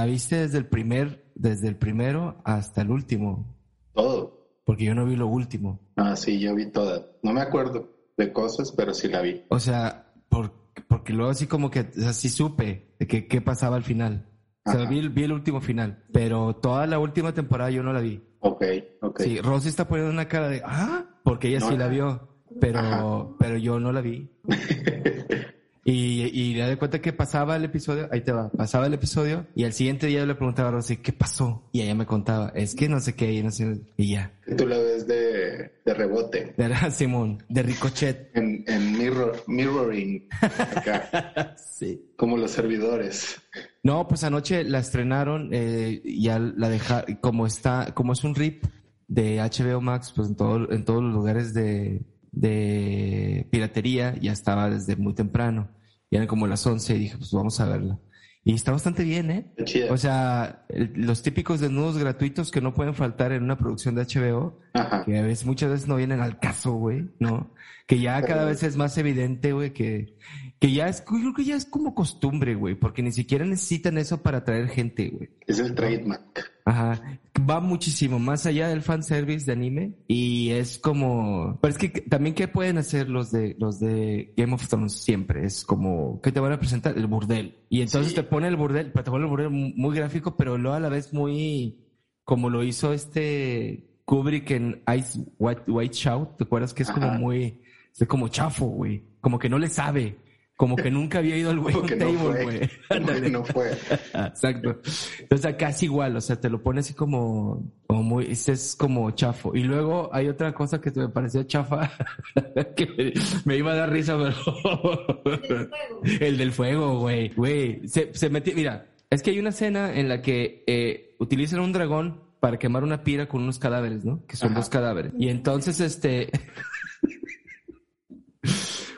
la viste desde el primer, desde el primero hasta el último. Todo. Porque yo no vi lo último. Ah, sí, yo vi toda. No me acuerdo de cosas, pero sí la vi. O sea, por, porque luego así como que así supe de que qué pasaba al final. O sea, vi, vi, el último final, pero toda la última temporada yo no la vi. Ok, ok. Sí, Rosy está poniendo una cara de, ah, porque ella sí la vio, pero, pero yo no la vi. Y, y le de cuenta que pasaba el episodio, ahí te va, pasaba el episodio y al siguiente día le preguntaba a Rosy, ¿qué pasó? Y ella me contaba, es que no sé qué, y no sé, y ya. Tú la ves de, de rebote. De Simón, de ricochet. En, en mirror, mirroring, acá. sí. Como los servidores. No, pues anoche la estrenaron, eh, ya la dejaron, como está, como es un rip de HBO Max, pues en, todo, en todos los lugares de, de piratería ya estaba desde muy temprano. Y eran como las 11 y dije, pues vamos a verla. Y está bastante bien, ¿eh? O sea, los típicos desnudos gratuitos que no pueden faltar en una producción de HBO, que a veces, muchas veces no vienen al caso, güey, ¿no? Que ya cada vez es más evidente, güey, que, que ya es, creo que ya es como costumbre, güey, porque ni siquiera necesitan eso para atraer gente, güey. Es el trademark. Ajá. Va muchísimo más allá del fanservice de anime y es como, pero es que también qué pueden hacer los de, los de Game of Thrones siempre, es como, ¿qué te van a presentar? El burdel. Y entonces te pone el burdel, pero te pone el burdel muy gráfico, pero luego a la vez muy, como lo hizo este Kubrick en Ice White, White Shout, ¿te acuerdas que es como muy, es como chafo, güey? Como que no le sabe como que nunca había ido al Wayne Table, güey. No, fue. Exacto. Entonces acá es igual, o sea, te lo pone así como, como muy, es como chafo. Y luego hay otra cosa que me pareció chafa, que me iba a dar risa, pero... El del fuego, güey. Güey, se, se metió, mira, es que hay una escena en la que eh, utilizan un dragón para quemar una pira con unos cadáveres, ¿no? Que son dos cadáveres. Y entonces, este...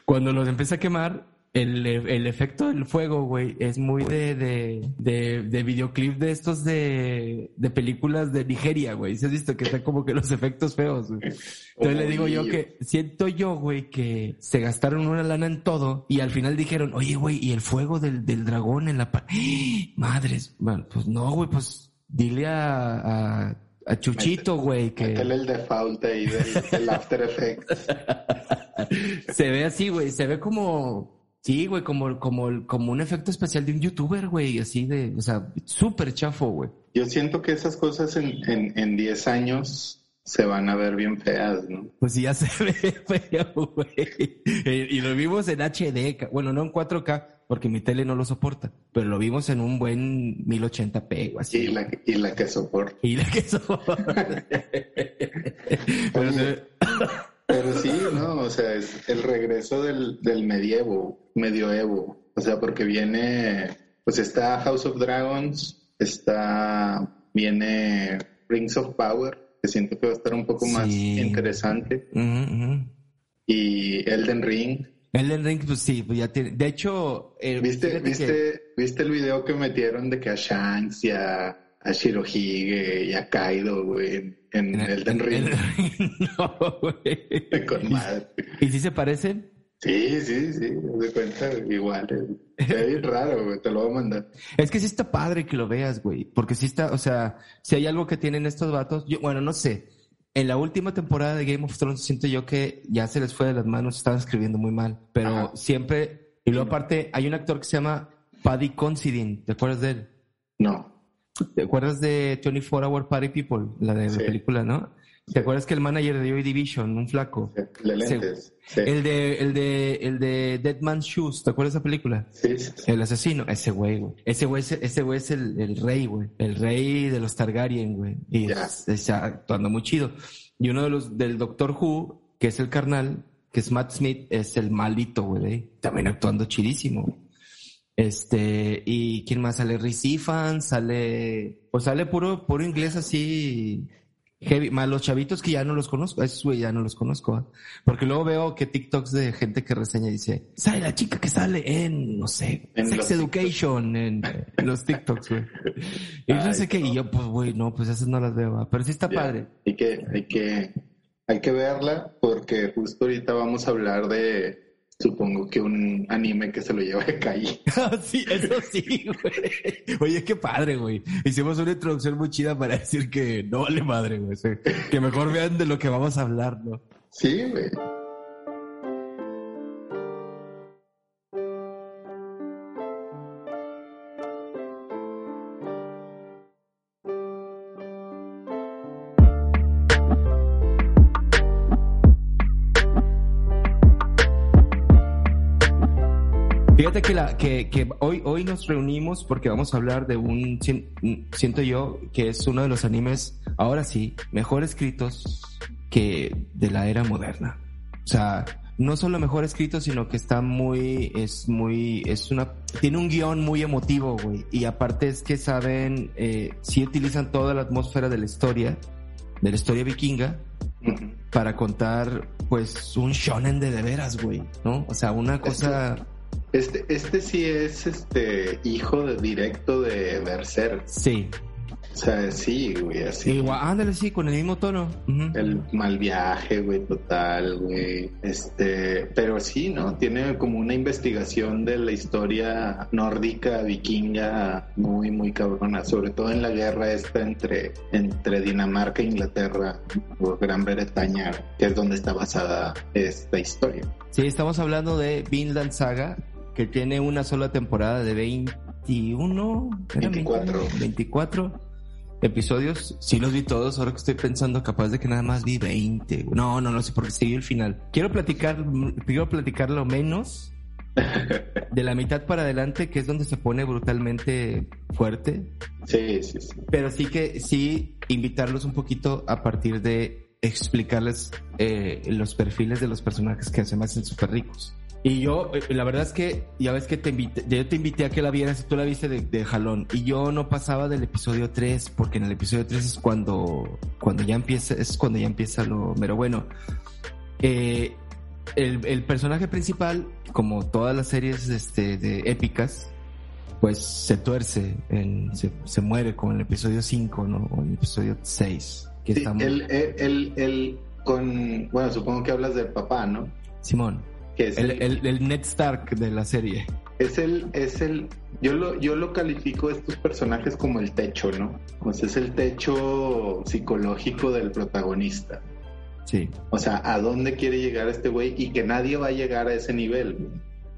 Cuando los empieza a quemar, el, el, efecto del fuego, güey, es muy de, de, de, de videoclip de estos de, de películas de Nigeria, güey. ¿Se has visto que están como que los efectos feos, güey? Entonces le digo yo que siento yo, güey, que se gastaron una lana en todo y al final dijeron, oye, güey, ¿y el fuego del, del dragón en la... Pa Madres, bueno, pues no, güey, pues dile a, a a Chuchito, güey, que... el default ahí del, del After Effects. se ve así, güey, se ve como Sí, güey, como, como, como un efecto especial de un youtuber, güey, así de, o sea, súper chafo, güey. Yo siento que esas cosas en, en, en 10 años se van a ver bien feas, ¿no? Pues sí, ya se ve feo, güey. Y lo vimos en HD, bueno, no en 4K, porque mi tele no lo soporta, pero lo vimos en un buen 1080p o así. Y la, y la que soporta. Y la que soporta. pero, pero sí, no, o sea, es el regreso del, del medievo, medioevo. O sea, porque viene, pues está House of Dragons, está, viene Rings of Power, que siento que va a estar un poco más interesante. Y Elden Ring. Elden Ring, pues sí, pues ya tiene. De hecho, eh, ¿viste, viste, viste el video que metieron de que a Shanks y a, a Shirohige y a Kaido, güey, en, Elden Ring? no, güey. Con madre. ¿Y si se parecen? Sí, sí, sí, de cuenta igual. Es raro, güey, te lo voy a mandar. Es que sí está padre que lo veas, güey, porque sí está, o sea, si hay algo que tienen estos vatos, yo, bueno, no sé. En la última temporada de Game of Thrones siento yo que ya se les fue de las manos, estaban escribiendo muy mal, pero siempre, y luego aparte hay un actor que se llama Paddy Considine, ¿te acuerdas de él? No. ¿Te acuerdas de 24 Hour Party People, la de la película, no? ¿Te acuerdas que el manager de Joy Division, un flaco? De lentes. El de, el de, el de Dead Man's Shoes, ¿te acuerdas de esa película? Sí, El asesino, ese güey, güey. Ese güey, ese güey es el, el rey, güey. El rey de los Targaryen, güey. Y está actuando muy chido. Y uno de los, del Doctor Who, que es el carnal, que es Matt Smith, es el malito, güey. También actuando chidísimo. Este, y quién más sale, Rhys sale, pues sale puro, puro inglés así, Heavy, más los chavitos que ya no los conozco, esos güey ya no los conozco, ¿eh? porque luego veo que TikToks de gente que reseña y dice, sale la chica que sale en, no sé, Sex Education, en, los TikToks, güey. Y no sé qué, y yo, pues, güey, no, pues esas no las veo, pero sí está padre. Hay que, hay que, hay que verla, porque justo ahorita vamos a hablar de supongo que un anime que se lo lleva de calle. sí, eso sí, güey. Oye, qué padre, güey. Hicimos una introducción muy chida para decir que no vale madre, güey. que mejor vean de lo que vamos a hablar, ¿no? Sí, güey. Que, la, que, que hoy, hoy nos reunimos porque vamos a hablar de un, siento yo, que es uno de los animes, ahora sí, mejor escritos que de la era moderna. O sea, no solo mejor escrito, sino que está muy, es muy, es una, tiene un guion muy emotivo, güey. Y aparte es que saben, eh, sí utilizan toda la atmósfera de la historia, de la historia vikinga, para contar, pues, un shonen de de veras, güey, ¿no? O sea, una cosa este, este sí es este hijo de, directo de Berserk. Sí. O sea, sí, güey, así. Igual, ándale, sí, con el mismo tono. El mal viaje, güey, total, güey. Este, pero sí, ¿no? Tiene como una investigación de la historia nórdica, vikinga, muy, muy cabrona. Sobre todo en la guerra esta entre, entre Dinamarca e Inglaterra, o Gran Bretaña, que es donde está basada esta historia. Sí, estamos hablando de Vinland Saga, que tiene una sola temporada de 21, 24. 24 episodios. Sí los vi todos, ahora que estoy pensando, capaz de que nada más vi 20. No, no, no sé por qué seguí el final. Quiero platicar, quiero platicar lo menos de la mitad para adelante, que es donde se pone brutalmente fuerte. Sí, sí, sí. Pero sí que, sí, invitarlos un poquito a partir de explicarles eh, los perfiles de los personajes que se me hacen súper ricos. Y yo, eh, la verdad es que ya ves que te invité, yo te invité a que la vieras y tú la viste de, jalón. Y yo no pasaba del episodio 3, porque en el episodio 3 es cuando, cuando ya empieza, es cuando ya empieza lo pero bueno. Eh, el, el, personaje principal, como todas las series este, de épicas, pues se tuerce, en, se, se muere con el episodio 5, ¿no? O el episodio 6. Que sí, el, el, el, con, bueno, supongo que hablas del papá, ¿no? Simón el, el, Ned Stark de la serie. Es el, es el, yo lo, yo lo califico a estos personajes como el techo, ¿no? Pues es el techo psicológico del protagonista. Sí. O sea, ¿a dónde quiere llegar este güey? Y que nadie va a llegar a ese nivel.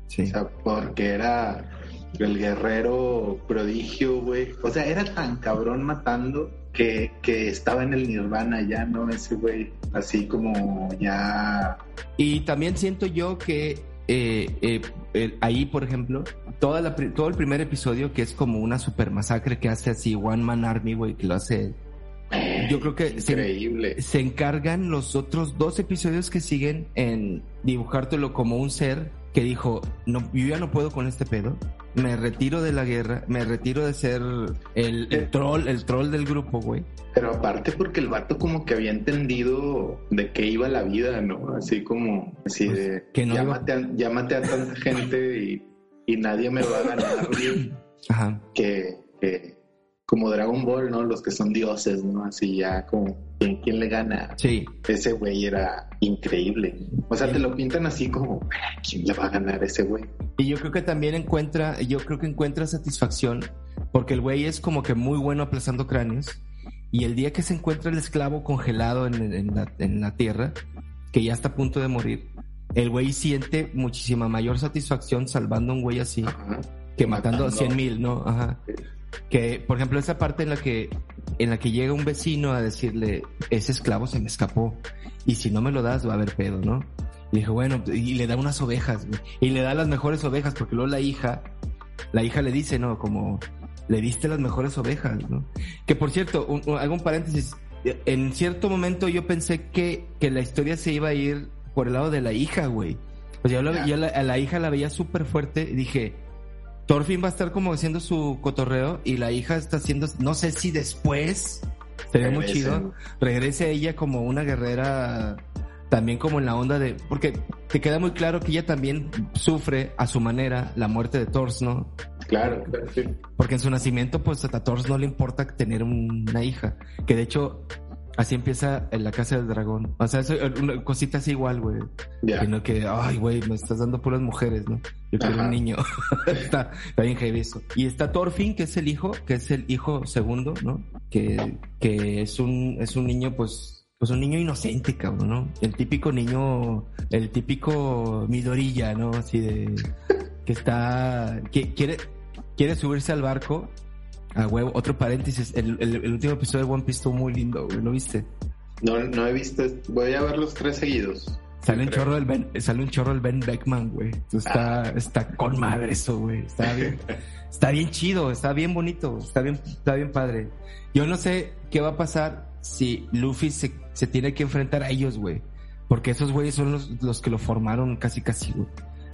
Sí. O sea, porque era el guerrero prodigio, güey. O sea, era tan cabrón matando que, que estaba en el nirvana ya, ¿no? Ese güey, así como ya... Y también siento yo que eh, eh, ahí, por ejemplo, toda la, todo el primer episodio, que es como una super masacre que hace así One Man Army, güey, que lo hace... Yo creo que Increíble. Se, se encargan los otros dos episodios que siguen en dibujártelo como un ser que dijo, no, yo ya no puedo con este pedo, me retiro de la guerra, me retiro de ser el, troll, el troll del grupo, güey. Pero aparte porque el vato como que había entendido de qué iba la vida, ¿no? Así como, así pues, de, que no llámate, a, tanta gente y, y, nadie me va a ganar, Ajá. Que, que, como Dragon Ball, ¿no? Los que son dioses, ¿no? Así ya como, ¿quién, le gana? Sí. Ese güey era increíble. O sea, te lo pintan así como, ¿quién le va a ganar ese güey? Y yo creo que también encuentra, yo creo que encuentra satisfacción porque el güey es como que muy bueno aplazando cráneos y el día que se encuentra el esclavo congelado en, la, en la tierra, que ya está a punto de morir, el güey siente muchísima mayor satisfacción salvando a un güey así que matando a cien mil, ¿no? Ajá. Que, por ejemplo, esa parte en la que, en la que llega un vecino a decirle, ese esclavo se me escapó, y si no me lo das va a haber pedo, ¿no? Y dijo, bueno, y le da unas ovejas, y le da las mejores ovejas, porque luego la hija, la hija le dice, ¿no? Como, le diste las mejores ovejas, ¿no? Que por cierto, un, algún paréntesis, en cierto momento yo pensé que, que la historia se iba a ir por el lado de la hija, güey. Pues yo, a la hija la veía súper fuerte y dije, Thorfinn va a estar como haciendo su cotorreo y la hija está haciendo, no sé si después, sería muy chido, regrese ella como una guerrera también como en la onda de, porque te queda muy claro que ella también sufre a su manera la muerte de Thor, ¿no? Claro, claro, sí. Porque en su nacimiento, pues a Thor no le importa tener una hija, que de hecho Así empieza en la casa del dragón. O sea, eso, una cosita así igual, güey. Que no que, ay, güey, me estás dando puras mujeres, ¿no? Yo quiero un niño. está, está, bien heavy eso. Y está Thorfinn, que es el hijo, que es el hijo segundo, ¿no? Que, que es un, es un niño, pues, pues un niño inocente, cabrón, ¿no? El típico niño, el típico Midorilla, ¿no? Así de, que está, que quiere, quiere subirse al barco Ah, huevo, otro paréntesis, el, el, último episodio de One Piece estuvo muy lindo, ¿lo viste? No, no he visto, voy a ver los tres seguidos. Sale un, chorro del ben, sale un chorro del Ben Beckman, güey. Está, ah. está con madre eso, güey. Está bien, está bien chido, está bien bonito, está bien, está bien padre. Yo no sé qué va a pasar si Luffy se, se tiene que enfrentar a ellos, güey. Porque esos güeyes son los, los que lo formaron casi casi, güey.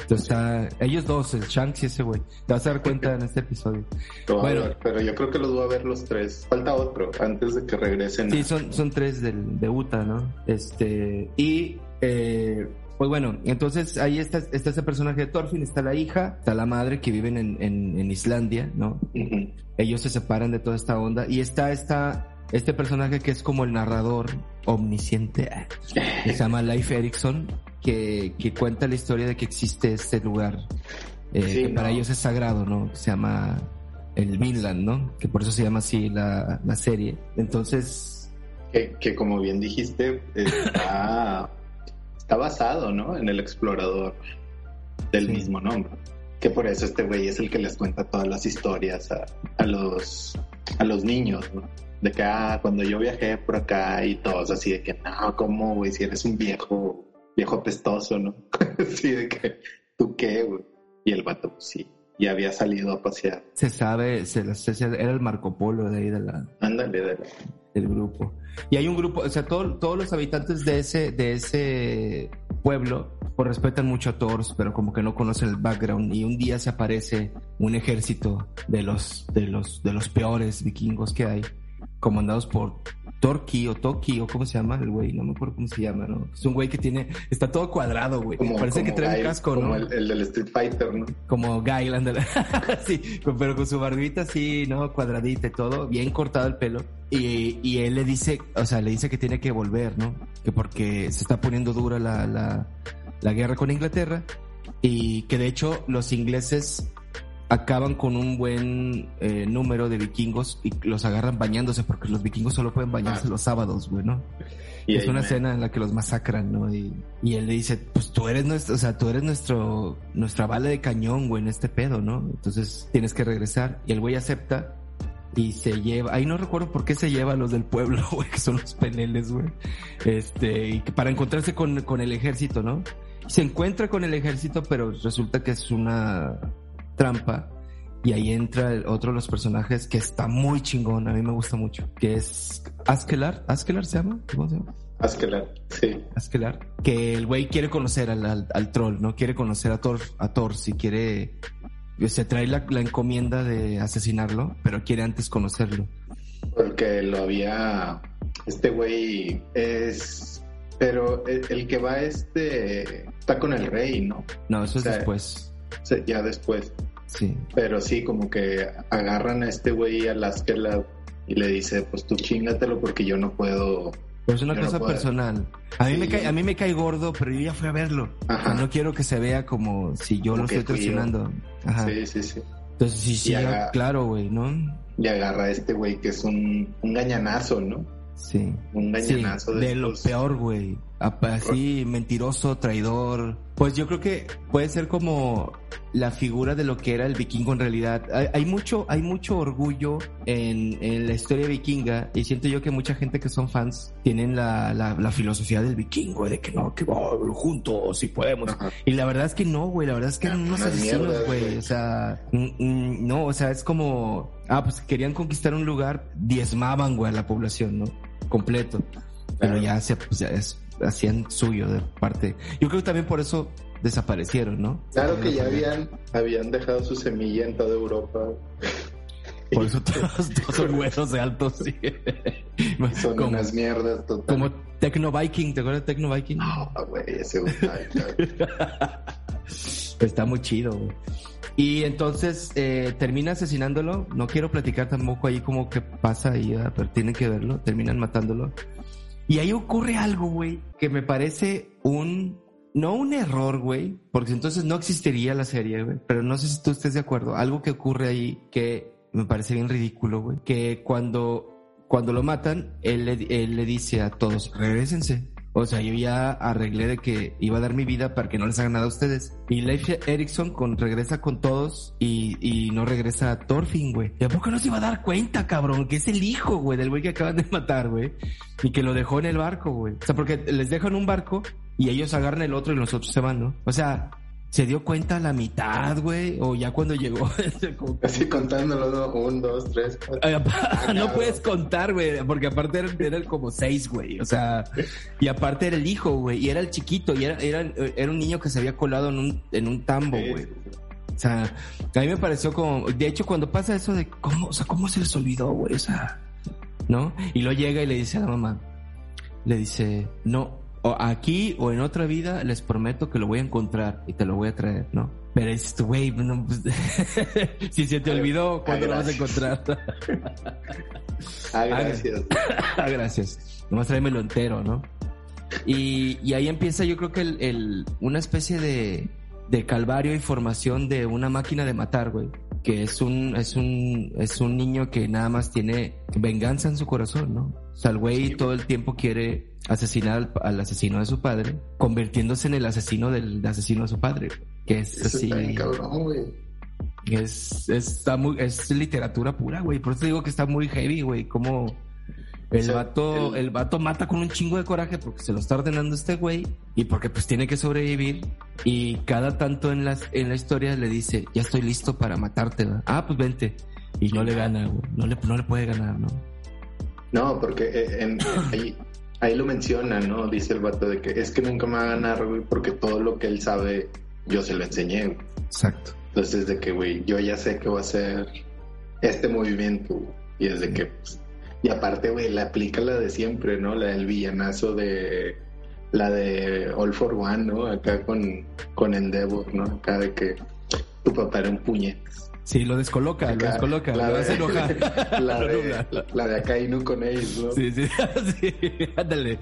Está, ellos dos, el Shanks y ese güey. Te vas a dar cuenta en este episodio. bueno, pero yo creo que los voy a ver los tres. Falta otro antes de que regresen. Sí, son, son tres del, de Uta, ¿no? Este, y, eh, pues bueno, entonces ahí está, está ese personaje de Thorfinn, está la hija, está la madre que viven en, en, Islandia, ¿no? Ellos se separan de toda esta onda y está esta este personaje que es como el narrador omnisciente, se llama Leif Erikson, que, que cuenta la historia de que existe este lugar, eh, que para ellos es sagrado, ¿no? Se llama el Vinland, ¿no? Que por eso se llama así la, la serie. Entonces... Que, que como bien dijiste, está, está basado, ¿no? En el explorador del mismo nombre. Que por eso este güey es el que les cuenta todas las historias a, a los, a los niños, ¿no? De que, ah, cuando yo viajé por acá y todos así de que, no, ¿cómo, güey? Si eres un viejo viejo apestoso, ¿no? sí, de que, ¿tú qué, güey? Y el vato, pues sí, ya había salido a pasear. Se sabe, se, era el Marco Polo de ahí de la... Ándale, de del grupo. Y hay un grupo, o sea, todos los habitantes de ese, de ese pueblo pues respetan mucho a Thor, pero como que no conocen el background. Y un día se aparece un ejército de los, de los, de los peores vikingos que hay comandados por Torki o Toki o cómo se llama el güey, no me acuerdo cómo se llama, ¿no? Es un güey que tiene, está todo cuadrado, güey. Parece que trae un casco, como el, del Street Fighter, ¿no? Como Guyland, sí, pero con su barbita así, ¿no? Cuadradita y todo, bien cortado el pelo. Y, y, él le dice, o sea, le dice que tiene que volver, ¿no? Que porque se está poniendo dura la, la, la guerra con Inglaterra y que de hecho los ingleses acaban con un buen eh, número de vikingos y los agarran bañándose porque los vikingos solo pueden bañarse ah. los sábados, güey, ¿no? Y es una escena en la que los masacran, ¿no? Y, y, él le dice, pues tú eres nuestro, o sea, tú eres nuestro, nuestra bala de cañón, güey, en este pedo, ¿no? Entonces tienes que regresar. Y el güey acepta y se lleva, ahí no recuerdo por qué se lleva a los del pueblo, güey, que son los peneles, güey. Este, y para encontrarse con, con el ejército, ¿no? Se encuentra con el ejército, pero resulta que es una, trampa. Y ahí entra otro de los personajes que está muy chingón, a mí me gusta mucho, que es Askelar. ¿Askelar se llama? ¿Cómo se llama? Askelar, sí. Askelar. Que el güey quiere conocer al, al, troll, ¿no? Quiere conocer a Thor, a Thor, si quiere... Se trae la, la encomienda de asesinarlo, pero quiere antes conocerlo. Porque lo había... Este güey es pero el, que va este está con el rey, ¿no? No, eso es después. Ya después. Sí. Pero sí, como que agarran a este güey a Laskela y le dice, pues tú chingatelo porque yo no puedo. Pues es una cosa personal. A mí, me cae, a mí me cae gordo, pero yo ya fui a verlo. no quiero que se vea como si yo lo estoy traicionando. Sí, sí, sí. Entonces sí, sí, claro, güey, ¿no? Y agarra a este güey que es un, un gañanazo, ¿no? Sí. Un gañanazo de, de lo peor, güey. Así, mentiroso, traidor. Pues yo creo que puede ser como la figura de lo que era el vikingo en realidad. Hay, mucho, hay mucho orgullo en, en, la historia vikinga y siento yo que mucha gente que son fans tienen la, la, filosofía del vikingo, de que no, que vamos juntos si podemos. Y la verdad es que no, güey, la verdad es que eran unos asesinos, güey. O sea, no, o sea, es como, ah, pues querían conquistar un lugar, diezmaban, güey, a la población, ¿no? Completo. Pero ya, se, pues, ya es, hacían suyo de parte. Yo creo que también por eso desaparecieron, ¿no? Claro que ya habían, habían dejado su semilla en toda Europa. Por eso todos, son huesos de altos, sí. Son como, unas mierdas total. Como Tecno Viking, ¿te acuerdas de Tecno Viking? Ah, güey, ese Está muy chido, güey. Y entonces eh, termina asesinándolo. No quiero platicar tampoco ahí como que pasa ahí, pero tienen que verlo. Terminan matándolo. Y ahí ocurre algo, güey, que me parece un no un error, güey, porque entonces no existiría la serie, güey, pero no sé si tú estés de acuerdo. Algo que ocurre ahí que me parece bien ridículo, güey, que cuando, cuando lo matan, él le, él le dice a todos, regresense. O sea, yo ya arreglé de que iba a dar mi vida para que no les haga nada a ustedes. Y Leif Erikson con, regresa con todos y, y no regresa a Thorfinn, güey. ¿Y a poco no se iba a dar cuenta, cabrón? Que es el hijo, güey, del güey que acaban de matar, güey. Y que lo dejó en el barco, güey. O sea, porque les dejan un barco y ellos agarran el otro y los otros se van, ¿no? O sea, se dio cuenta a la mitad, güey, o ya cuando llegó. Así contándolo, ¿no? Un, dos, tres, cuatro. no puedes contar, güey, porque aparte era, como seis, güey, o sea, y aparte era el hijo, güey, y era el chiquito, y era, era, un niño que se había colado en un, en un tambo, güey. O sea, a mí me pareció como, de hecho, cuando pasa eso de cómo, o sea, cómo se les olvidó, güey, o sea, ¿no? Y luego llega y le dice a la mamá, le dice, no, o aquí o en otra vida les prometo que lo voy a encontrar y te lo voy a traer, ¿no? Pero es, güey, no, pues, si se te olvidó, ¿cuándo lo vas a encontrar? ah, gracias. ah, gracias. Nomás tráemelo entero, ¿no? Y, y ahí empieza yo creo que el, el, una especie de, de calvario y formación de una máquina de matar, güey que es un, es un, es un niño que nada más tiene venganza en su corazón, ¿no? O sea, el güey todo el tiempo quiere asesinar al, asesino de su padre, convirtiéndose en el asesino del asesino de su padre, que es así. Es, está muy, es literatura pura, güey. Por eso digo que está muy heavy, güey. Como el vato, el... vato mata con un chingo de coraje porque se lo está ordenando este güey y porque pues tiene que sobrevivir. Y cada tanto en las, en la historia le dice, ya estoy listo para matarte, Ah, pues vente. Y no le gana, güey. No le, no le puede ganar, ¿no? No, porque eh, ahí, ahí lo menciona, ¿no? Dice el vato de que es que nunca me va a ganar, güey, porque todo lo que él sabe, yo se lo enseñé, Exacto. Entonces, de que, güey, yo ya sé que va a ser este movimiento, Y es de que, pues, y aparte, güey, la aplica la de siempre, ¿no? La del villanazo de. La de All for One, ¿no? Acá con, con Endeavor, ¿no? Acá de que tu papá era un puñetas. Sí, lo descoloca, lo descoloca, la lo de, enojar. La, de, la, de acá y no con ellos, ¿no? Sí, sí, sí, ándale.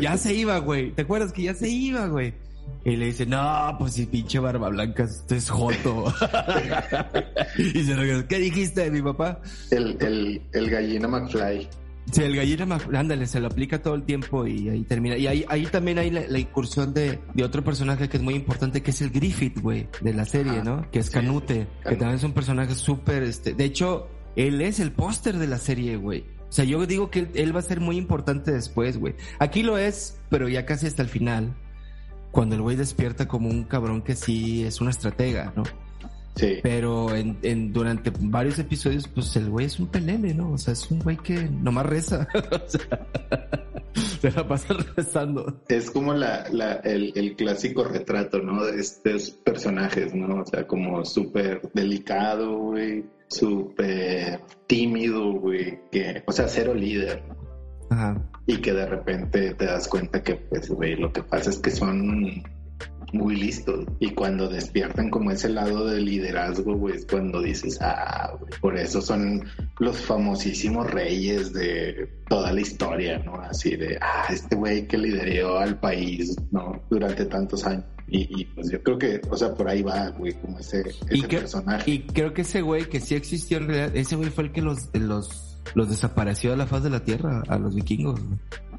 ya se iba, güey. ¿Te acuerdas que ya se iba, güey? Y le dice, no, pues si pinche barba blanca, esto es joto. y se regresa, ¿qué dijiste de mi papá? El, el, el gallina McFly. Sí, el gallina ándale, se lo aplica todo el tiempo y ahí termina. Y ahí, ahí también hay la, incursión de, de, otro personaje que es muy importante, que es el Griffith, güey, de la serie, ah, ¿no? Que es Canute, que también es un personaje súper, este, de hecho, él es el póster de la serie, güey. O sea, yo digo que él, él va a ser muy importante después, güey. Aquí lo es, pero ya casi hasta el final cuando el güey despierta como un cabrón que sí es una estratega, ¿no? Sí. Pero en, en, durante varios episodios, pues el güey es un pelele, ¿no? O sea, es un güey que nomás reza. o sea, se la pasa rezando. Es como la, la, el, el, clásico retrato, ¿no? De estos personajes, ¿no? O sea, como súper delicado, güey. Súper tímido, güey. Que, o sea, cero líder, ¿no? Y que de repente te das cuenta que, pues, güey, lo que pasa es que son muy listos. Y cuando despiertan como ese lado de liderazgo, güey, es cuando dices, ah, güey, por eso son los famosísimos reyes de toda la historia, ¿no? Así de, ah, este güey que lideró al país, ¿no? Durante tantos años. Y, pues yo creo que, o sea, por ahí va, güey, como ese, ese personaje. Y creo que ese güey que sí existió en realidad, ese güey fue el que los, los los desapareció de la faz de la tierra a los vikingos.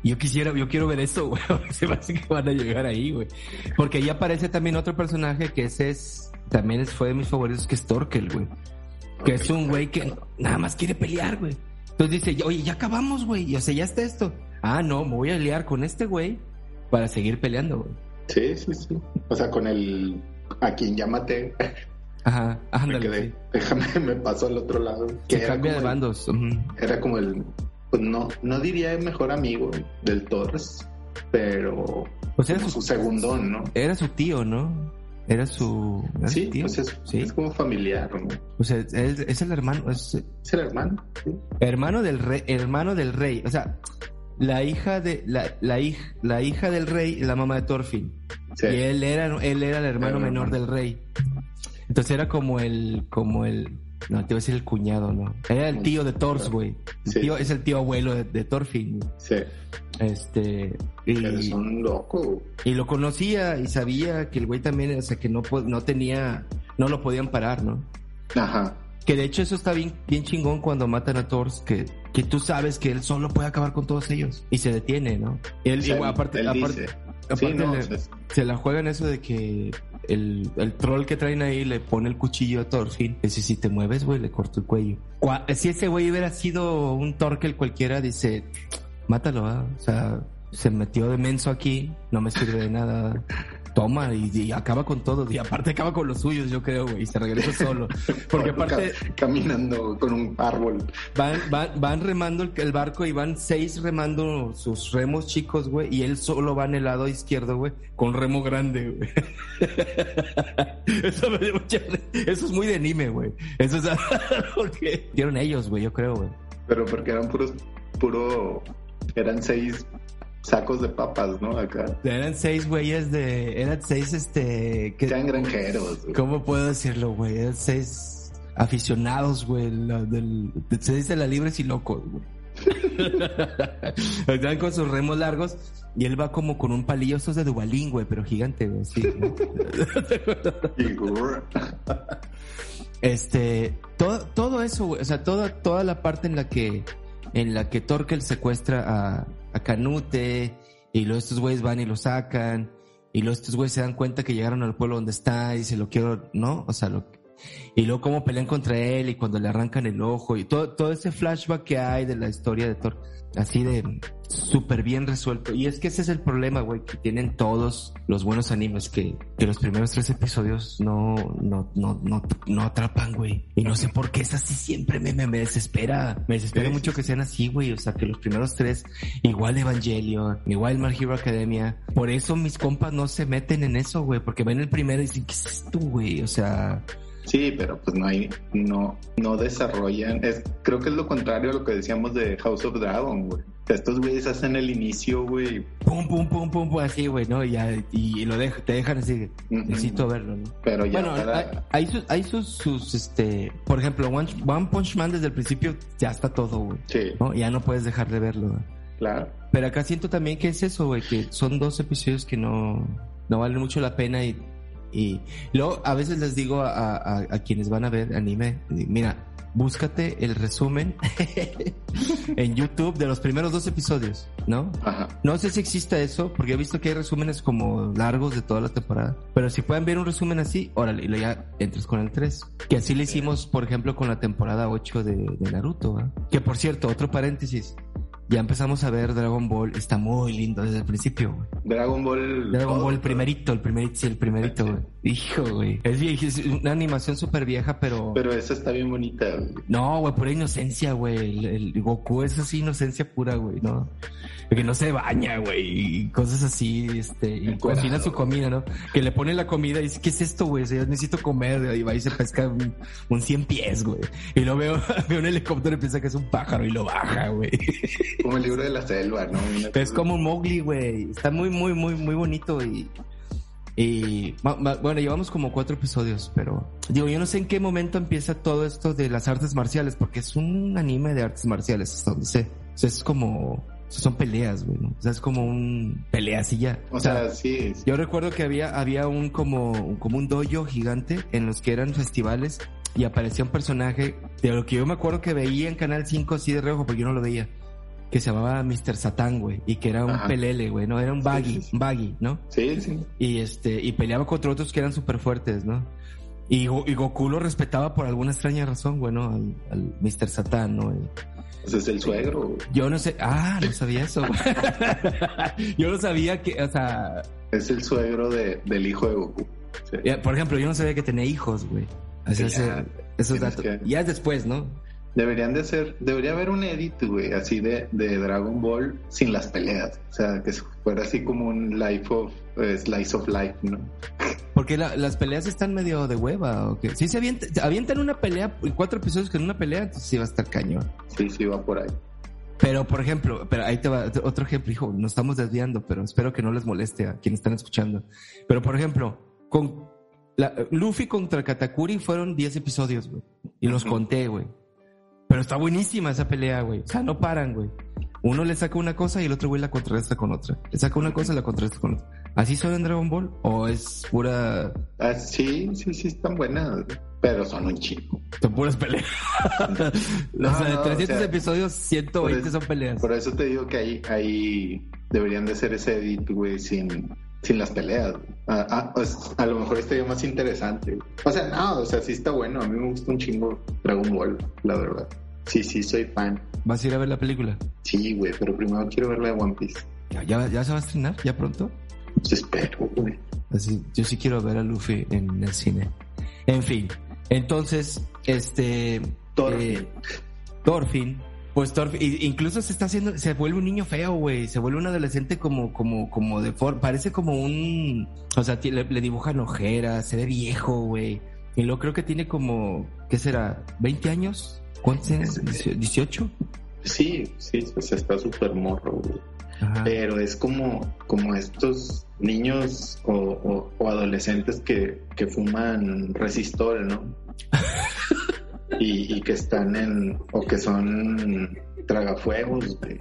Yo quisiera, yo quiero ver eso, güey. Se me hace que van a llegar ahí, güey. Porque ahí aparece también otro personaje que ese es, también fue de mis favoritos, que es Torkel, güey. Que es un güey que nada más quiere pelear, güey. Entonces dice, oye, ya acabamos, güey. O sea, ya está esto. Ah, no, me voy a liar con este güey para seguir peleando, güey. Sí, sí, sí. O sea, con el a quien maté. Ajá, ándale. Me quedé, déjame, me paso al otro lado. Que cambia de bandos. Era como el, pues no, no diría el mejor amigo del Torres, pero pues era su, segundón, ¿no? Era su tío, ¿no? Era su. sí, Pues es, ¿Sí? es, como familiar, ¿no? O sea, es, es el hermano. Es, es el hermano, sí. Hermano del rey, hermano del rey. O sea, la hija de la, la, hija, la hija del rey, la mamá de Thorfinn. Sí. Y él era, él era el hermano menor del rey. Entonces era como el, como el, no, te voy a decir el cuñado, ¿no? Era el tío de Thors, güey. Tío, es el tío abuelo de, de Thorfinn. Sí. Este. Y, Eres un loco. y lo conocía y sabía que el güey también, o sea, que no, no tenía, no lo podían parar, ¿no? Ajá. Que de hecho eso está bien, bien chingón cuando matan a Thor, que, que tú sabes que él solo puede acabar con todos ellos. Y se detiene, ¿no? Y él, igual, aparte, él aparte, dice. aparte Sí, no, le- o sea, se la juegan eso de que el, el troll que traen ahí le pone el cuchillo a Thorfinn. Dice, si te mueves, güey, le corto el cuello. Si ese güey hubiera sido un Torkel cualquiera, dice, mátalo, ¿ah? O sea, se metió de menso aquí, no me sirve de nada. Toma y, y acaba con todo. Y aparte acaba con los suyos, yo creo, güey, y se regresa solo. Porque aparte ca- caminando con un árbol. van, van, van remando el, el barco y van seis remando sus remos chicos, güey, y él solo va en el lado izquierdo, güey, con remo grande, güey. Eso me dio mucha. Eso es muy de anime, güey. Eso es algo que dieron ellos, güey, yo creo, güey. Pero porque eran puros, puro, eran seis sacos de papas, ¿no? Acá. Eran seis güeyes de, eran seis, este, que, Sean granjeros. güey. ¿cómo puedo decirlo, güey? Eran seis aficionados, güey, la- del, se dice la libres y locos, güey. Están con sus remos largos y él va como con un palillo, estos de Dubalín, güey, pero gigante, güey, sí. Este, todo, todo eso, güey, o sea, toda, toda la parte en la que, en la que Torkel secuestra a, a Canute, y luego estos güeyes van y lo sacan, y luego estos güeyes se dan cuenta que llegaron al pueblo donde está, y dice, lo quiero, ¿no? O sea, lo, y luego cómo pelean contra él, y cuando le arrancan el ojo, y todo, todo ese flashback que hay de la historia de Thor, así de súper bien resuelto. Y es que ese es el problema, güey, que tienen todos los buenos animes, que, que los primeros tres episodios no, no, no, no, no atrapan, güey. Y no sé por qué es así siempre, me, me, me desespera. Me desespera Sí, mucho que sean así, güey. O sea, que los primeros tres, igual Evangelion, igual My Hero Academia. Por eso mis compas no se meten en eso, güey, porque ven el primero y dicen, ¿qué es esto, güey? O sea, Sí, pero pues no hay, no, no desarrollan. Es, creo que es lo contrario a lo que decíamos de House of Dragon, güey. Estos güeyes hacen el inicio, güey. pum, pum, pum, pum, pum, así, güey, ¿no? Y, ya, y lo deja, te dejan así, necesito verlo, ¿no? Pero ya Bueno, para- hay, hay sus, hay sus, sus, este, por ejemplo, One, One Punch Man desde el principio ya está todo, güey, Sí, ¿no? Ya no puedes dejar de verlo, güey. claro. Pero acá siento también que es eso, güey, que son dos episodios que no, no valen mucho la pena y, y luego a veces les digo a, a, a quienes van a ver anime, mira, búscate el resumen en YouTube de los primeros dos episodios, ¿no? Ajá. No sé si exista eso, porque he visto que hay resúmenes como largos de toda la temporada. Pero si pueden ver un resumen así, órale, y ya entras con el 3. Que así le hicimos, por ejemplo, con la temporada 8 de, de Naruto. ¿va? Que por cierto, otro paréntesis. Ya empezamos a ver Dragon Ball. Está muy lindo desde el principio, güey. Dragon Ball. Dragon Ball, el primerito, el primerito, sí, el primerito, güey. Hijo, güey. Es, es una animación súper vieja, pero... Pero esa está bien bonita, güey. No, güey, pura inocencia, güey. El, el Goku es así, inocencia pura, güey, ¿no? Que no se baña, güey, y cosas así, este, y cocina su comida, ¿no? Que le pone la comida y dice, ¿qué es esto, güey? O sea, yo necesito comer, y va y se pesca un, un 100 pies, güey. Y lo veo, veo un helicóptero y piensa que es un pájaro y lo baja, güey. Como el libro de la selva, ¿no? Una Es como un Mowgli, güey. Está muy, muy, muy, muy bonito y... Y bueno, llevamos como cuatro episodios, pero digo, yo no sé en qué momento empieza todo esto de las artes marciales, porque es un anime de artes marciales, hasta donde sé. O sea, es como, son peleas, güey, ¿no? O sea, es como un peleas y ya. O sea, sí. sí. Yo recuerdo que había, había un como, como un dojo gigante en los que eran festivales y aparecía un personaje de lo que yo me acuerdo que veía en Canal 5 así de reojo, porque yo no lo veía, que se llamaba Mr. Satán, güey, y que era un Ajá. pelele, güey, ¿no? Era un baggy, sí, sí. un baggy, ¿no? Sí, sí. Y este, y peleaba contra otros que eran súper fuertes, ¿no? Y, Go- y Goku lo respetaba por alguna extraña razón, güey, ¿no? Al, al Mr. Satán, ¿no? Y- Ese es el suegro, güey. yo no sé, ah, no sabía eso. yo no sabía que, o sea, Es el suegro de, del hijo de Goku. Por ejemplo, yo no sabía que tenía hijos, güey. Así Ya, esos datos. que- Ya es después, ¿no? Deberían de hacer, debería haber un edit, güey, así de, de Dragon Ball sin las peleas. O sea, que fuera así como un life of, eh, slice of life, ¿no? Porque la- las peleas están medio de hueva, ¿o qué? Si se avientan, avientan una pelea, cuatro episodios con una pelea, entonces sí va a estar cañón. Sí, sí, va por ahí. Pero, por ejemplo, pero ahí te va otro ejemplo, hijo, nos estamos desviando, pero espero que no les moleste a quienes están escuchando. Pero, por ejemplo, con Luffy contra Katakuri fueron 10 episodios, güey. Y los conté, güey. Pero está buenísima esa pelea, güey. O sea, no paran, güey. Uno le saca una cosa y el otro güey la contrarresta con otra. Le saca una cosa y la contrarresta con otra. ¿Así son en Dragon Ball? ¿O es pura...? Ah, sí, sí, sí, están buenas. Pero son un chico. Son puras peleas. no, o sea, de 300 episodios, 120 son peleas. Por eso te digo que ahí, ahí deberían de ser ese edit, güey, sin, sin las peleas. Ah, ah, pues, a lo mejor estaría más interesante. O sea, no, o sea, sí está bueno. A mí me gusta un chingo Dragon Ball, la verdad. Sí, sí, soy fan. ¿Vas a ir a ver la película? Sí, güey, pero primero quiero ver la de One Piece. ¿Ya, ya, se va a estrenar? ¿Ya pronto? Pues espero, güey. Así, yo sí quiero ver a Luffy en el cine. En fin, entonces, este... Thorfinn. Eh, Thorfinn. Pues Thorfinn, incluso se está haciendo, se vuelve un niño feo, güey. Se vuelve un adolescente como, como, como de forma, parece como un, o sea, le, le dibujan ojeras, se ve viejo, güey. Y luego creo que tiene como, ¿qué será? ¿20 años? ¿Cuántos años? ¿18? Sí, sí, pues está súper morro, güey. Pero es como, como estos niños o, adolescentes que, que fuman resistol, ¿no? y, que están en, o que son tragafuegos, güey.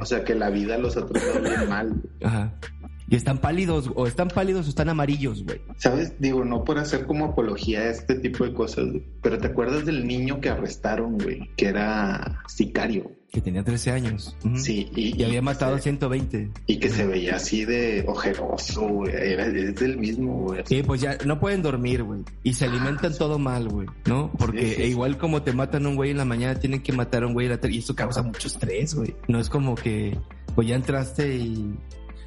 o, sea, que la vida los ha tratado bien mal. Ajá. Y están pálidos, o están pálidos o están amarillos, güey. ¿Sabes? Digo, no por hacer como apología a este tipo de cosas, pero ¿te acuerdas del niño que arrestaron, güey? Que era sicario. Que tenía 13 años. Sí, y, había matado a 120. Y que se veía así de ojeroso, güey. Era es del mismo, güey. Sí, pues ya no pueden dormir, güey. Y se alimentan ah, todo mal, güey, ¿no? Porque igual como te matan a un güey en la mañana, tienen que matar a un güey en la tarde. Y eso causa mucho estrés, güey. No es como que, pues ya entraste y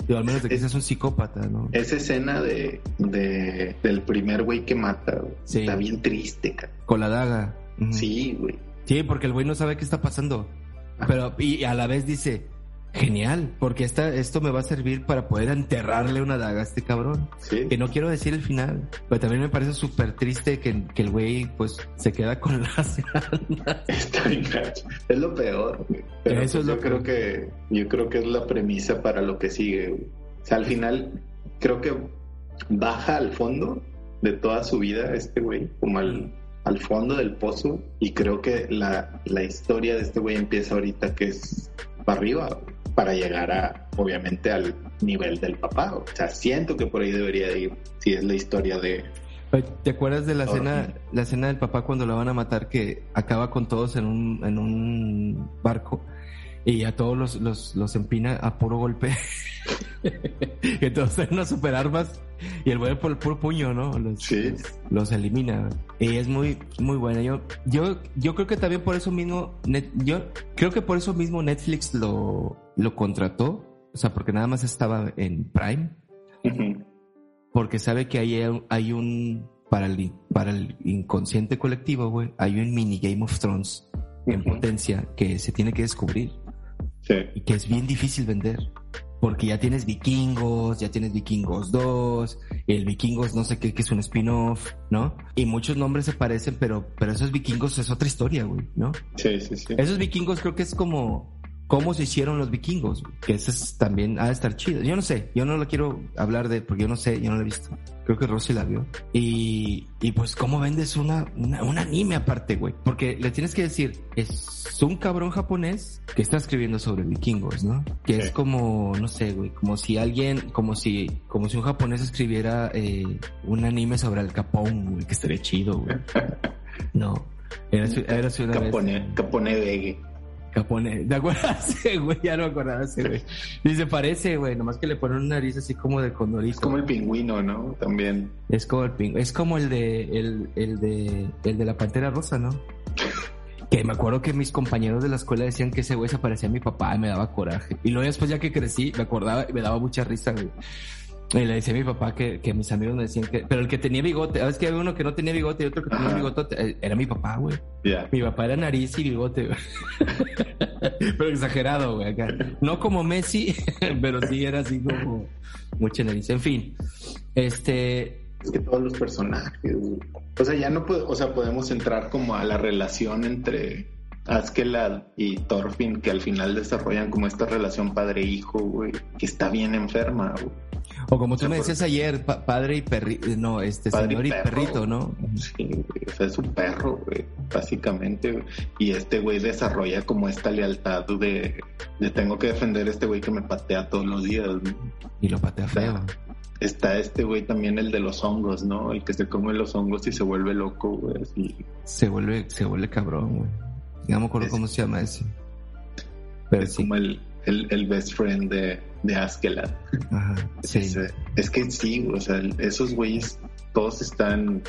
al menos de que seas un psicópata, ¿no? Esa escena de, de del primer güey que mata, está bien triste, cara. Con la daga. Sí, güey. Sí, porque el güey no sabe qué está pasando. Pero, y a la vez dice, Genial, porque esta, esto me va a servir para poder enterrarle una daga a este cabrón. Sí. Que no quiero decir el final, pero también me parece súper triste que, que, el güey pues se queda con las ganas. Está bien Es lo peor. Pero Eso es pues, lo yo creo que yo creo que es la premisa para lo que sigue. O sea, al final creo que baja al fondo de toda su vida este güey, como al, al fondo del pozo y creo que la, la historia de este güey empieza ahorita que es para arriba para llegar a, obviamente, al nivel del papá. O sea, siento que por ahí debería ir, si es la historia de... ¿Te acuerdas de la escena, la escena del papá cuando lo van a matar que acaba con todos en un, en un barco y a todos los, los, los empina a puro golpe? son unas super armas y el güey por el puro puño, ¿no? Los, sí. los, elimina. Y es muy, muy buena. Yo, yo, yo creo que también por eso mismo, yo creo que por eso mismo Netflix lo, lo contrató. O sea, porque nada más estaba en Prime. Porque sabe que hay, hay un, para el, para el inconsciente colectivo, güey, hay un mini Game of Thrones en potencia que se tiene que descubrir. Sí. Y que es bien difícil vender porque ya tienes Vikingos, ya tienes Vikingos 2, el Vikingos no sé qué, que es un spin-off, ¿no? Y muchos nombres se parecen, pero, pero esos Vikingos es otra historia, güey, ¿no? Sí, sí, sí. Esos Vikingos creo que es como cómo se hicieron los vikingos, que eso es también ha de estar chido. Yo no sé, yo no lo quiero hablar de, porque yo no sé, yo no lo he visto. Creo que Rosy la vio. Y, y pues, ¿cómo vendes una, un anime aparte, güey? Porque le tienes que decir, es un cabrón japonés que está escribiendo sobre vikingos, ¿no? Que es como, no sé, güey, como si alguien, como si, como si un japonés escribiera eh, un anime sobre el Capón, güey, que estaría chido, güey. No. Era, era una Capone, Capone Capone, ¿te acuerdas? Güey, ya no me acordaba ese, güey. Dice, parece, güey, nomás que le ponen una nariz así como de condorito. Es como el pingüino, ¿no? También. Es como el pingüino, es como el de, el, el de, el de la pantera rosa, ¿no? que me acuerdo que mis compañeros de la escuela decían que ese güey se parecía a mi papá y me daba coraje. Y luego después ya que crecí, me acordaba y me daba mucha risa, güey. Y le decía a mi papá que, que, mis amigos me decían que... Pero el que tenía bigote, ¿sabes que había uno que no tenía bigote y otro que tenía bigote? Eh, era mi papá, güey. Mi papá era nariz y bigote, güey. pero exagerado, güey. Acá. No como Messi, pero sí era así como mucha nariz. En fin, este... Es que todos los personajes, O sea, ya no puedo, o sea, podemos entrar como a la relación entre Askeladd y Thorfinn, que al final desarrollan como esta relación padre-hijo, güey, que está bien enferma, güey. O como tú me decías ayer, padre y perrito, no, este señor y, perrito, ¿no? Sí, o sea, es un perro, güey, básicamente. Y este güey desarrolla como esta lealtad de, de tengo que defender a este güey que me patea todos los días. Y lo patea feo. Está este güey también, el de los hongos, ¿no? El que se come los hongos y se vuelve loco, güey, así. Se vuelve, se vuelve cabrón, güey. Me acuerdo cómo se llama ese. Pero es como el, el, best friend de, de Askelat. Ajá, sí. Es, que sí, o sea, esos güeyes todos están...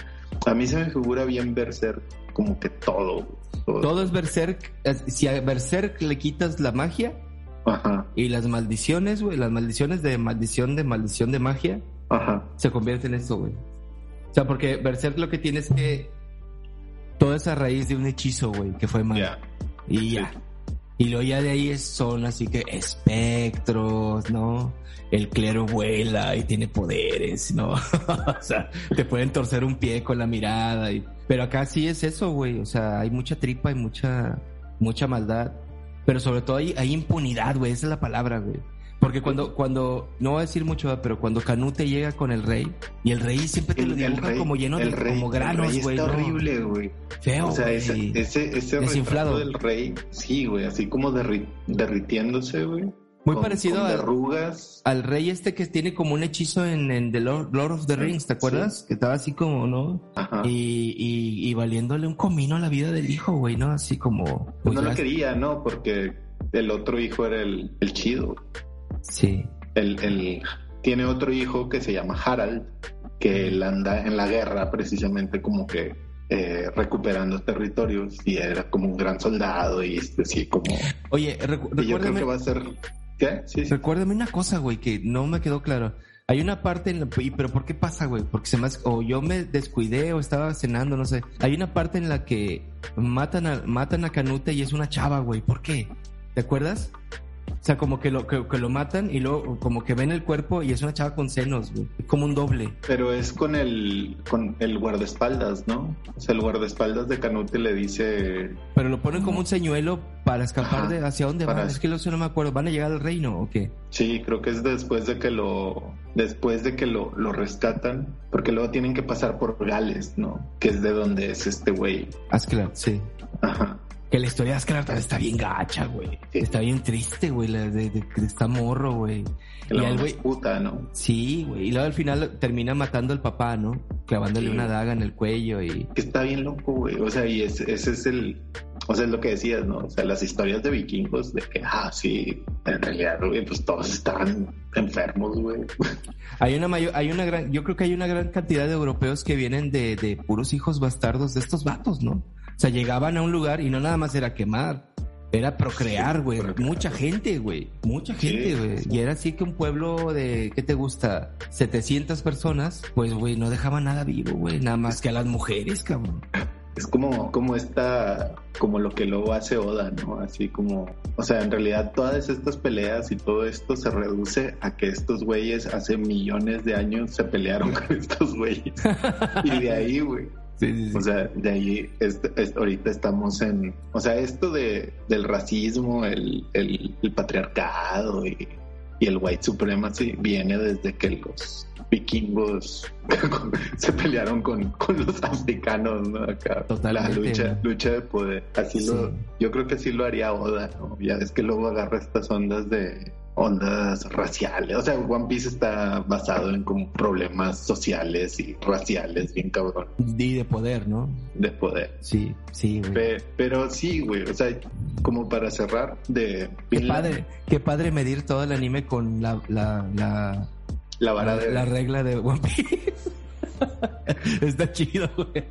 A mí se me figura bien Berserk como que todo. Todo, es Berserk. Si a Berserk le quitas la magia Ajá. y las maldiciones, güey, las maldiciones de maldición, de maldición de magia, Ajá. se convierte en eso, güey. O sea, porque Berserk lo que tiene es que toda esa raíz de un hechizo, güey, que fue mal. Y ya. Y luego ya de ahí son así que espectros, ¿no? El clero vuela y tiene poderes, ¿no? o sea, te pueden torcer un pie con la mirada. Y... Pero acá sí es eso, güey. O sea, hay mucha tripa y mucha, mucha maldad. Pero sobre todo hay, hay impunidad, güey. Esa es la palabra, güey. Porque cuando, cuando, no voy a decir mucho, pero cuando Canute llega con el rey, y el rey siempre te lo dibuja como lleno de como granos, güey. Está horrible, güey. Feo, O sea, ese, ese, ese Desinflado. del rey, sí, güey, así como derritiéndose, güey. Muy parecido arrugas. al rey este que tiene como un hechizo en, The Lord, of the Rings, ¿te acuerdas? Que estaba así como, ¿no? Ajá. Y, y, valiéndole un comino a la vida del hijo, güey, ¿no? Así como... Pues no lo quería, ¿no? Porque el otro hijo era el, el chido. Sí. Él, tiene otro hijo que se llama Harald, que él anda en la guerra precisamente como que eh, recuperando territorios y era como un gran soldado y este, sí, como... Oye, recuérdame... Yo creo que va a ser... ¿Qué? Sí, Recuérdame una cosa, güey, que no me quedó claro. Hay una parte en la... ¿Pero por qué pasa, güey? Porque se me O yo me descuidé o estaba cenando, no sé. Hay una parte en la que matan a, matan a Canute y es una chava, güey. ¿Por qué? ¿Te acuerdas? O sea, como que lo, que, lo matan y luego como que ven el cuerpo y es una chava con senos, güey. Como un doble. Pero es con el, con el guardaespaldas, ¿no? O sea, el guardaespaldas de Canute le dice... Pero lo ponen como un señuelo para escapar de hacia dónde van. Es que lo no me acuerdo. ¿Van a llegar al reino o qué? Sí, creo que es después de que lo... Después de que lo, lo rescatan. Porque luego tienen que pasar por Gales, ¿no? Que es de donde es este güey. Ascalon, sí. Ajá. Que la historia de Ascar está bien gacha, güey. Está bien triste, güey, la de, de, esta morro, güey. y el güey puta, ¿no? Sí, güey. Y luego al final termina matando al papá, ¿no? Clavándole una daga en el cuello y... Que está bien loco, güey. O sea, y ese, es el... O sea, es lo que decías, ¿no? O sea, las historias de vikingos de que, ah, sí, en realidad, güey, pues todos estaban enfermos, güey. Hay una mayor, hay una gran, yo creo que hay una gran cantidad de europeos que vienen de, de puros hijos bastardos de estos vatos, ¿no? O sea, llegaban a un lugar y no nada más era quemar, era procrear, güey. Mucha gente, güey. Mucha gente, güey. Y era así que un pueblo de, ¿qué te gusta? 700 personas, pues, güey, no dejaba nada vivo, güey. Nada más que a las mujeres, cabrón. Es como, como esta, como lo que luego hace Oda, ¿no? Así como, o sea, en realidad todas estas peleas y todo esto se reduce a que estos güeyes hace millones de años se pelearon con estos güeyes. y de ahí, güey, o sea, de ahí ahorita estamos en, o sea, esto de, del racismo, el, el, patriarcado y, el white supremacy viene desde que los vikingos se pelearon con, los africanos, ¿no? Acá, la lucha, lucha de poder. Así lo, yo creo que así lo haría Oda, ¿no? Ya es que luego agarra estas ondas de ondas raciales. O sea, One Piece está basado en como problemas sociales y raciales, bien cabrón. Y de poder, ¿no? De poder. Sí, sí, güey. pero sí, güey. O sea, como para cerrar, de. Qué padre, qué padre medir todo el anime con la. La, la, la vara de. La regla de One Piece. Está chido, güey.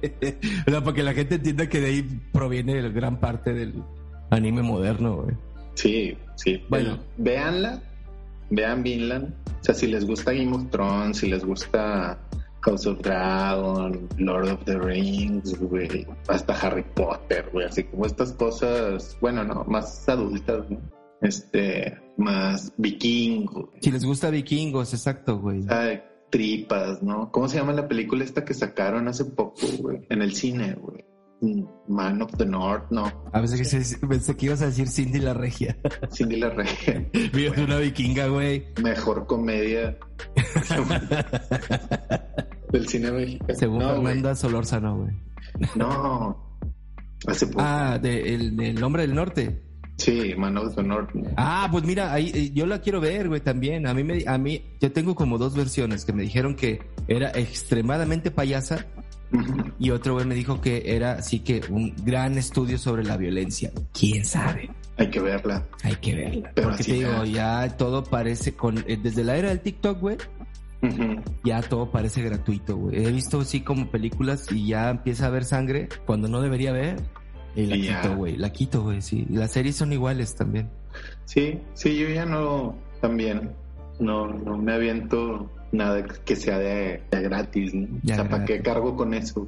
O sea, para que la gente entienda que de ahí proviene gran parte del anime moderno, güey. Sí, sí. Bueno, véanla, vean Vinland. O sea, si les gusta Game of Thrones, si les gusta House of Dragon, Lord of the Rings, güey, hasta Harry Potter, güey, así como estas cosas, bueno, no, más adultas, ¿no? Este, más vikingos. Si les gusta vikingos, exacto, güey. Ay, tripas, ¿no? ¿Cómo se llama la película esta que sacaron hace poco, güey? En el cine, güey. Man of the North, no. A veces pensé que ibas a decir Cindy la Regia. Cindy la Regia. Viva una vikinga, güey. Mejor comedia del cine mexicano. Según no, Fernanda Solórzano, güey. No. Hace poco. Ah, de, el, del Hombre del Norte. Sí, Man of the North. Ah, pues mira, ahí eh, yo la quiero ver, güey, también. A mí me, a mí, yo tengo como dos versiones que me dijeron que era extremadamente payasa y otro güey me dijo que era sí que un gran estudio sobre la violencia. ¿Quién sabe? Hay que verla. Hay que verla. Pero Porque te digo, ya todo parece con eh, desde la era del TikTok, güey. Ya todo parece gratuito, güey. He visto así como películas y ya empieza a haber sangre cuando no debería haber. Y la quito, güey. La quito, güey, sí. Las series son iguales también. Sí, sí, yo ya no, también, no, no me aviento nada que sea de, gratis, ¿no? o sea, ¿para qué cargo con eso?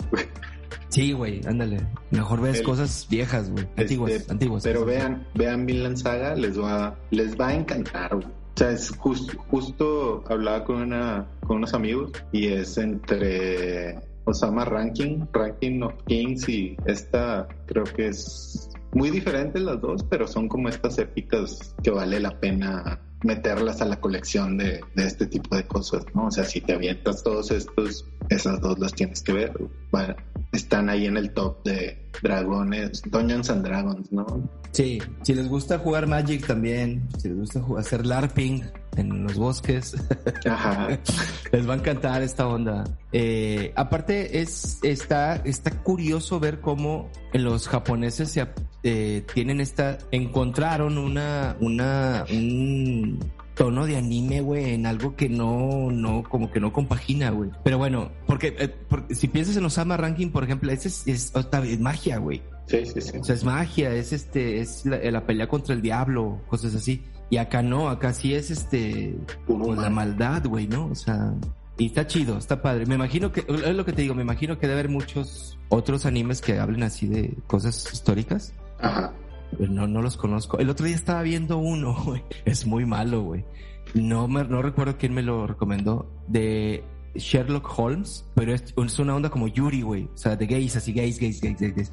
Sí, güey, ándale. Mejor ves cosas viejas, güey. Este, antiguas, antiguas. Pero vean, vean Vinland Saga, les va, les va a encantar, güey. O sea, es justo hablaba con una, con unos amigos y es entre Osama Ranking, Ranking of Kings y esta creo que es muy diferente las dos, pero son como estas épicas que vale la pena meterlas a la colección de, de, este tipo de cosas, ¿no? O sea, si te avientas todos estos, esas dos las tienes que ver. Están ahí en el top de dragones, Dungeons and Dragons, ¿no? Sí, si les gusta jugar Magic también, si les gusta hacer LARPing en los bosques, les va a encantar esta onda. Eh, aparte, es, está, está curioso ver cómo los japoneses se, eh, tienen esta, encontraron una, una, un tono de anime, güey, en algo que no, no, como que no compagina, güey. Pero bueno, porque, eh, si piensas en Osama Ranking, por ejemplo, ese es, es, es magia, güey. Sí, sí, sí. O sea, es magia, es este, es la, pelea contra el diablo, cosas así. Y acá no, acá sí es este, con la maldad, güey, ¿no? O sea, y está chido, está padre. Me imagino que, es lo que te digo, me imagino que debe haber muchos otros animes que hablen así de cosas históricas. Ajá. No, no los conozco. El otro día estaba viendo uno, güey. Es muy malo, güey. No, me, no recuerdo quién me lo recomendó. De Sherlock Holmes, pero es, una onda como Yuri, güey. O sea, de gays, así gays, gays, gays, gays.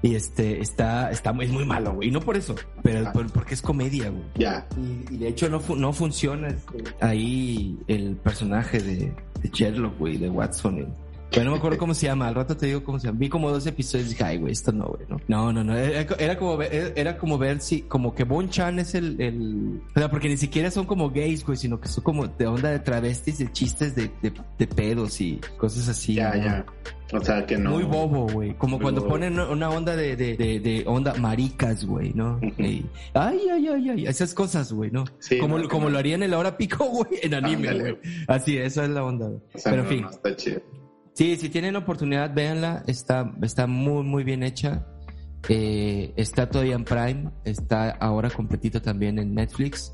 Y este, está, está, es muy malo, güey. Y no por eso, pero porque es comedia, güey. Ya. Y, de hecho no, no funciona ahí el personaje de, de Sherlock, güey, de Watson. Pero no me acuerdo cómo se llama, al rato te digo cómo se llama. Vi como dos episodios y dije, ay, güey, esto no, güey, ¿no? No, no, no. Era, como ver, era como ver si, como que Bon Chan es el, el, o sea, porque ni siquiera son como gays, güey, sino que son como de onda de travestis, de chistes de, de, de pedos y cosas así. Ya, ya. O sea, que no. Muy bobo, güey. Como cuando ponen una onda de, de, de, onda maricas, güey, ¿no? ay, ay, ay, ay. Esas cosas, güey, ¿no? Sí, como, como lo harían en la hora pico, güey, en anime, güey. Así, esa es la onda, güey. Pero en fin. está chido. Sí, si tienen oportunidad, véanla. Está, está muy, muy bien hecha. Eh, está todavía en Prime. Está ahora completito también en Netflix.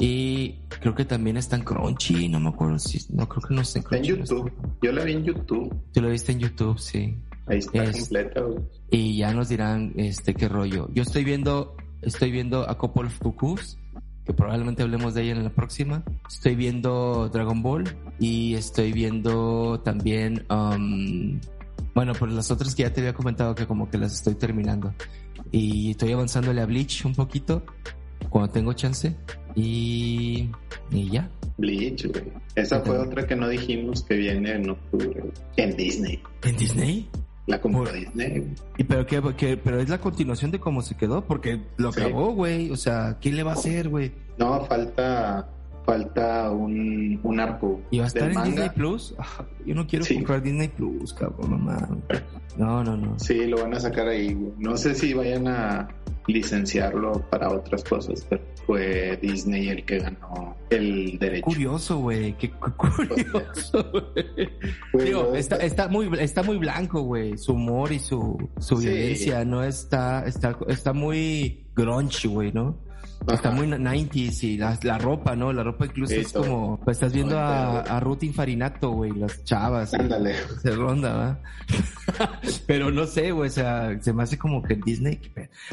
Y creo que también está en Crunchy. No me acuerdo si. No, creo que no está en YouTube. Yo la vi en YouTube. Tú la viste en YouTube, sí. Ahí está completa. Y ya nos dirán este qué rollo. Yo estoy viendo. Estoy viendo a Couple of Cuckoos que probablemente hablemos de ella en la próxima. Estoy viendo Dragon Ball y estoy viendo también, um, bueno, pues las otras que ya te había comentado que como que las estoy terminando. Y estoy avanzándole a Bleach un poquito cuando tengo chance y, y ya. Bleach, güey. Esa fue otra que no dijimos que viene en octubre. En Disney. ¿En Disney? La compró Disney. ¿Y pero qué, pero es la continuación de cómo se quedó? Porque lo acabó, güey. O sea, ¿quién le va a hacer, güey? No, falta falta un, un arco. ¿Y va a estar en Disney Plus? Ah, yo no quiero comprar Disney Plus, cabrón, mamá. No, no, no. Sí, lo van a sacar ahí. No sé si vayan a licenciarlo para otras cosas, pero fue Disney el que ganó el derecho. Curioso, güey, qué curioso, güey. Digo, está, está, muy, está muy blanco, güey, su humor y su, su violencia, ¿no? Está, está, está muy grunge, güey, ¿no? Está muy 90s y la, la, ropa, ¿no? La ropa incluso es como, pues estás viendo a, a Ruth Infarinato, güey, las chavas. Ándale. Se ronda, ¿va? Pero no sé, güey, o sea, se me hace como que Disney.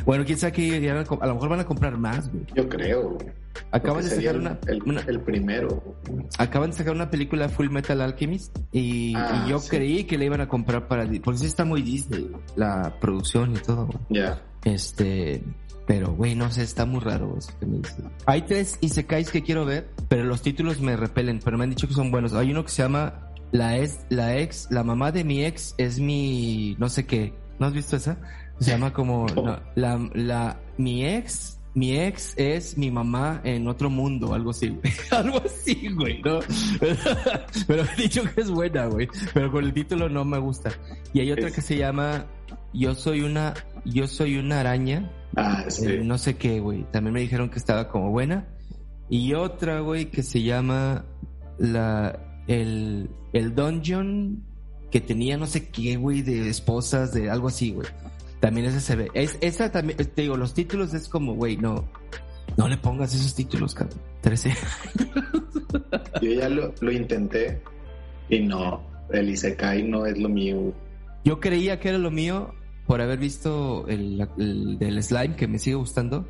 Bueno, quién sabe que a lo mejor van a comprar más, güey. Yo creo, güey. Acaban de sacar una el, el, primero. Acaban de sacar una película Full Metal Alchemist y, ah, yo creí que la iban a comprar para. Porque sí está muy Disney, la producción y todo. Ya. Este, pero, güey, no sé, está muy raro eso que me dice. Hay tres Isekais que quiero ver, pero los títulos me repelen, pero me han dicho que son buenos. Hay uno que se llama La, es, la ex, la mamá de mi ex es mi, no sé qué. ¿No has visto esa? Se llama como, la, la, mi ex mi ex es mi mamá en otro mundo, algo así, algo así, güey, ¿no? Pero he dicho que es buena, güey. Pero con el título no me gusta. Y hay otra que se llama Yo soy una, yo soy una araña Ah, sí. Eh, no sé qué, güey. También me dijeron que estaba como buena. Y otra, güey, que se llama la el, el dungeon que tenía no sé qué, güey, de esposas, de algo así, güey. También ese se ve. Es, esa también, te digo, los títulos es como, güey, no, no le pongas esos títulos, cabrón. 13 Yo ya lo, lo intenté y no, el Isekai no es lo mío. Yo creía que era lo mío por haber visto el, del slime que me sigue gustando.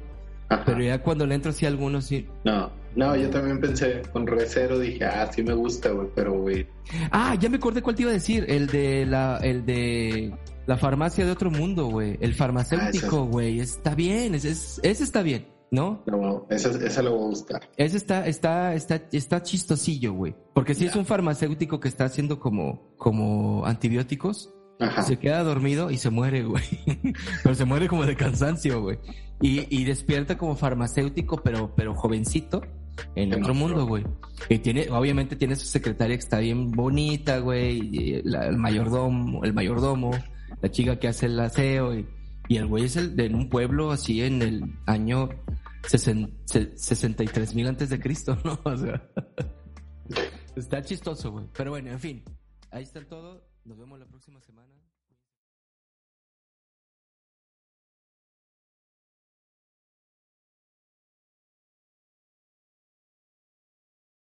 Pero ya cuando le entro así a algunos sí. No, no, yo también pensé con Recero, dije, ah, sí me gusta, güey, pero güey. Ah, ya me acordé cuál te iba a decir, el de la, el de la farmacia de otro mundo, güey. El farmacéutico, ah, güey. está bien, ese, ese está bien, ¿no? No, ese, ese lo va a gustar. Ese está, está, está, está chistosillo, güey. Porque si es un farmacéutico que está haciendo como, como antibióticos, se queda dormido y se muere, güey. pero se muere como de cansancio, güey. Y, y despierta como farmacéutico, pero, pero jovencito en otro mundo, güey. Y tiene, obviamente tiene su secretaria que está bien bonita, güey. El mayordomo, el mayordomo, la chica que hace el aseo y, y el güey es el de un pueblo así en el año 63 mil antes de Cristo, ¿no? O sea, está chistoso, güey. Pero bueno, en fin, ahí está todo. Nos vemos la próxima semana.